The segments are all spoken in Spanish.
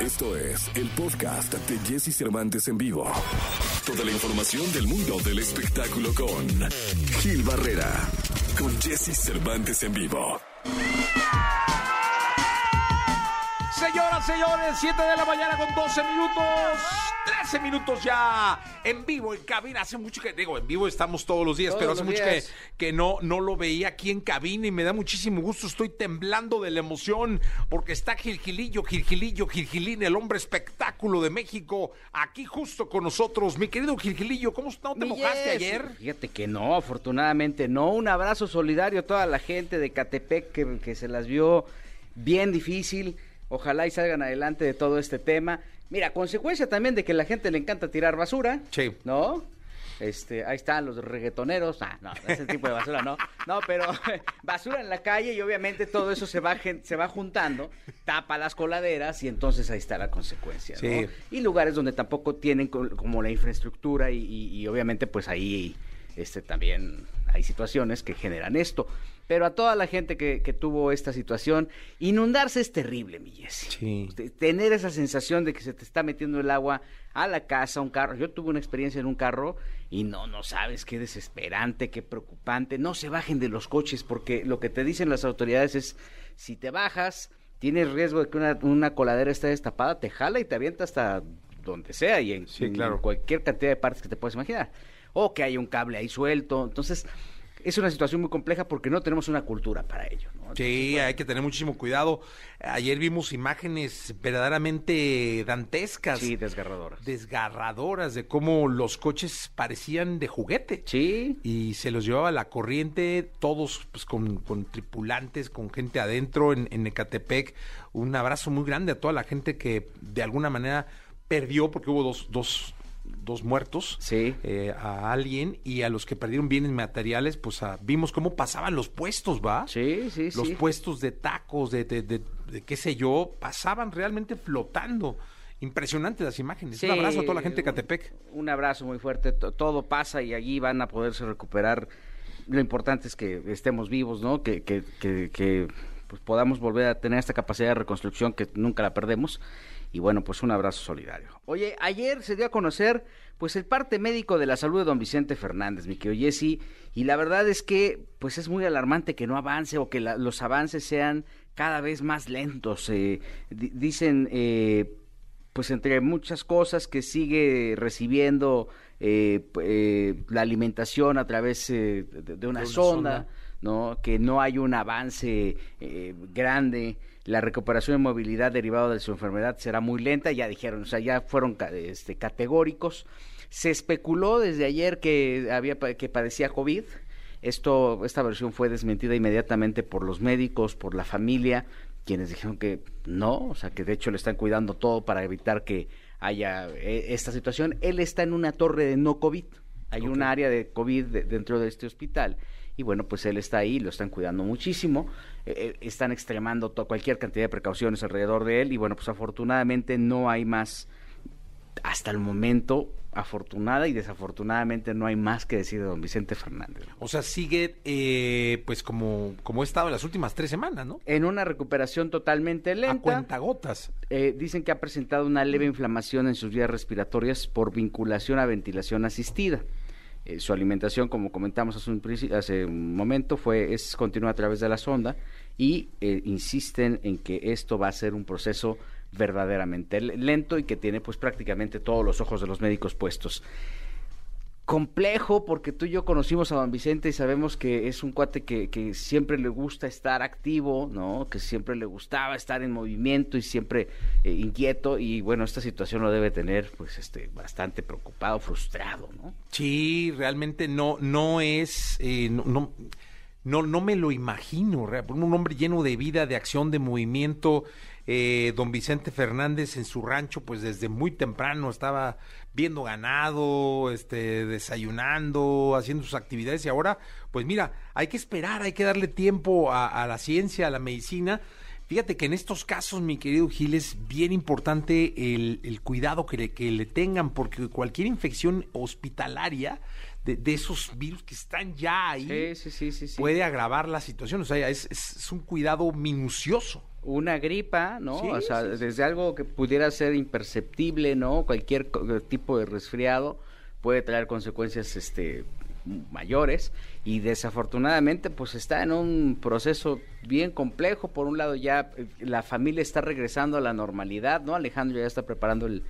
Esto es el podcast de Jesse Cervantes en vivo. Toda la información del mundo del espectáculo con Gil Barrera, con Jesse Cervantes en vivo. Señoras, señores, 7 de la mañana con 12 minutos. 13 minutos ya en vivo en cabina. Hace mucho que, digo, en vivo estamos todos los días, Todos pero hace mucho que, días. que no, no lo veía aquí en cabina y me da muchísimo gusto. Estoy temblando de la emoción porque está Gilgilillo, Gilgilillo, Gilgilín, el hombre espectáculo de México, aquí justo con nosotros. Mi querido Gilgilillo, ¿cómo no te Mi mojaste ayer? Fíjate que no, afortunadamente no. Un abrazo solidario a toda la gente de Catepec que, que se las vio bien difícil. Ojalá y salgan adelante de todo este tema. Mira, consecuencia también de que la gente le encanta tirar basura. Sí. ¿No? Este, ahí están los reggaetoneros. Ah, no, ese tipo de basura no. No, pero basura en la calle y obviamente todo eso se va, se va juntando, tapa las coladeras y entonces ahí está la consecuencia. ¿no? Sí. Y lugares donde tampoco tienen co- como la infraestructura y, y- y obviamente pues ahí este, también hay situaciones que generan esto. Pero a toda la gente que, que tuvo esta situación, inundarse es terrible, mi. Sí. Te- Tener esa sensación de que se te está metiendo el agua a la casa, a un carro. Yo tuve una experiencia en un carro y no, no sabes qué desesperante, qué preocupante. No se bajen de los coches porque lo que te dicen las autoridades es, si te bajas, tienes riesgo de que una, una coladera esté destapada, te jala y te avienta hasta donde sea y en, Sí, en claro. cualquier cantidad de partes que te puedes imaginar. O que haya un cable ahí suelto. Entonces, es una situación muy compleja porque no tenemos una cultura para ello. ¿no? Sí, hay que tener muchísimo cuidado. Ayer vimos imágenes verdaderamente dantescas. Sí, desgarradoras. desgarradoras de cómo los coches parecían de juguete. Sí, Y se los llevaba la corriente, todos pues, con, con tripulantes, con gente adentro en, en Ecatepec. Un abrazo muy grande a toda la gente que de alguna manera perdió, porque hubo dos, dos, dos muertos, Sí. eh, a alguien, y a los que perdieron bienes materiales, pues a- vimos cómo pasaban los puestos, ¿va? sí, sí, los sí. puestos de tacos, de, de, de- de qué sé yo, pasaban realmente flotando. Impresionantes las imágenes. Sí, Un abrazo a toda la gente de un- Catepec. Un abrazo muy fuerte. to- Todo pasa y allí van a poderse recuperar. Lo importante es que estemos vivos, ¿no? Que, que, que, que, pues, podamos volver a tener esta capacidad de reconstrucción que nunca la perdemos. Y bueno, pues un abrazo solidario. Oye, ayer se dio a conocer pues el parte médico de la salud de don Vicente Fernández, mi querido Jesse, y la verdad es que pues es muy alarmante que no avance o que los avances sean cada vez más lentos. eh, di- dicen eh, pues entre muchas cosas que sigue recibiendo eh, eh, la alimentación a través eh, de, de una una sonda, sonda. ¿no? que no hay un avance eh, grande, la recuperación de movilidad derivado de su enfermedad será muy lenta, ya dijeron, o sea, ya fueron este, categóricos. Se especuló desde ayer que había que padecía COVID. Esto, esta versión fue desmentida inmediatamente por los médicos, por la familia, quienes dijeron que no, o sea, que de hecho le están cuidando todo para evitar que haya eh, esta situación. Él está en una torre de no COVID. Hay un área de COVID de- dentro de este hospital. Y bueno, pues él está ahí, lo están cuidando muchísimo. eh, eh, están extremando cualquier cantidad de precauciones alrededor de él. Y bueno, pues afortunadamente no hay más hasta el momento, afortunada y desafortunadamente no hay más que decir de don Vicente Fernández. O sea, sigue eh, pues como, como he estado en las últimas tres semanas, ¿no? En una recuperación totalmente A lenta, cuentagotas. eh, dicen que ha presentado una leve inflamación en sus vías respiratorias por vinculación a ventilación asistida. Eh, su alimentación, como comentamos hace un, hace un momento, fue es continua a través de la sonda y eh, insisten en que esto va a ser un proceso verdaderamente lento y que tiene pues prácticamente todos los ojos de los médicos puestos. Complejo porque tú y yo conocimos a don Vicente y sabemos que es un cuate que, que siempre le gusta estar activo, ¿no? Que siempre le gustaba estar en movimiento y siempre eh, inquieto y bueno, esta situación lo debe tener pues este bastante preocupado, frustrado, ¿no? Sí, realmente no, no es, eh, no, no, no me lo imagino. Un hombre lleno de vida, de acción, de movimiento. Eh, don Vicente Fernández en su rancho, pues desde muy temprano estaba viendo ganado, este, desayunando, haciendo sus actividades y ahora, pues mira, hay que esperar, hay que darle tiempo a, a la ciencia, a la medicina. Fíjate que en estos casos, mi querido Gil, es bien importante el, el cuidado que le, que le tengan, porque cualquier infección hospitalaria de, de esos virus que están ya ahí Sí, sí, sí, sí, sí. puede agravar la situación. O sea, es, es- es un cuidado minucioso. una gripa, ¿no? Sí, o sea, sí, sí. desde algo que pudiera ser imperceptible, ¿no? Cualquier tipo de resfriado puede traer consecuencias este mayores y desafortunadamente pues está en un proceso bien complejo. Por un lado ya eh, la familia está regresando a la normalidad no Alejandro ya está preparando el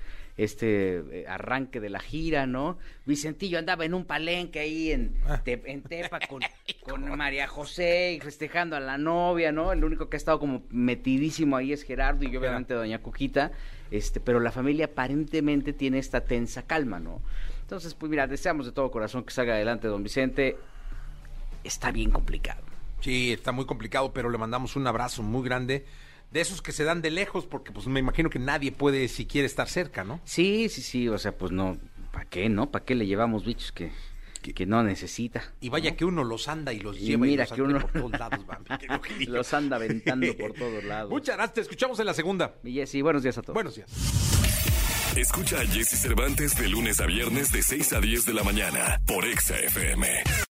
este eh, arranque de la gira no Vicentillo andaba en un palenque ahí en, Ah. Te- en Tepa con, con María José y festejando a la novia no el único que ha estado como metidísimo ahí es Gerardo y obviamente doña Cuquita este pero la familia aparentemente tiene esta tensa calma no entonces, pues mira, deseamos de todo corazón que salga adelante don Vicente. Está bien complicado. Sí, está muy complicado, pero le mandamos un abrazo muy grande. De esos que se dan de lejos, porque pues me imagino que nadie puede siquiera estar cerca, ¿no? Sí, sí, sí, o sea, pues no, ¿para qué, no? ¿Para qué le llevamos bichos que, que no necesita? Y vaya que uno los anda y los Y lleva y mira los que uno- por todos lados, va, mi querido Gil. Los anda aventando por todos lados. Muchas gracias, te escuchamos en la segunda. Y Jessy, buenos días a todos. Buenos días. Escucha a Jesse Cervantes de lunes a viernes de 6 a 10 de la mañana por Exa FM.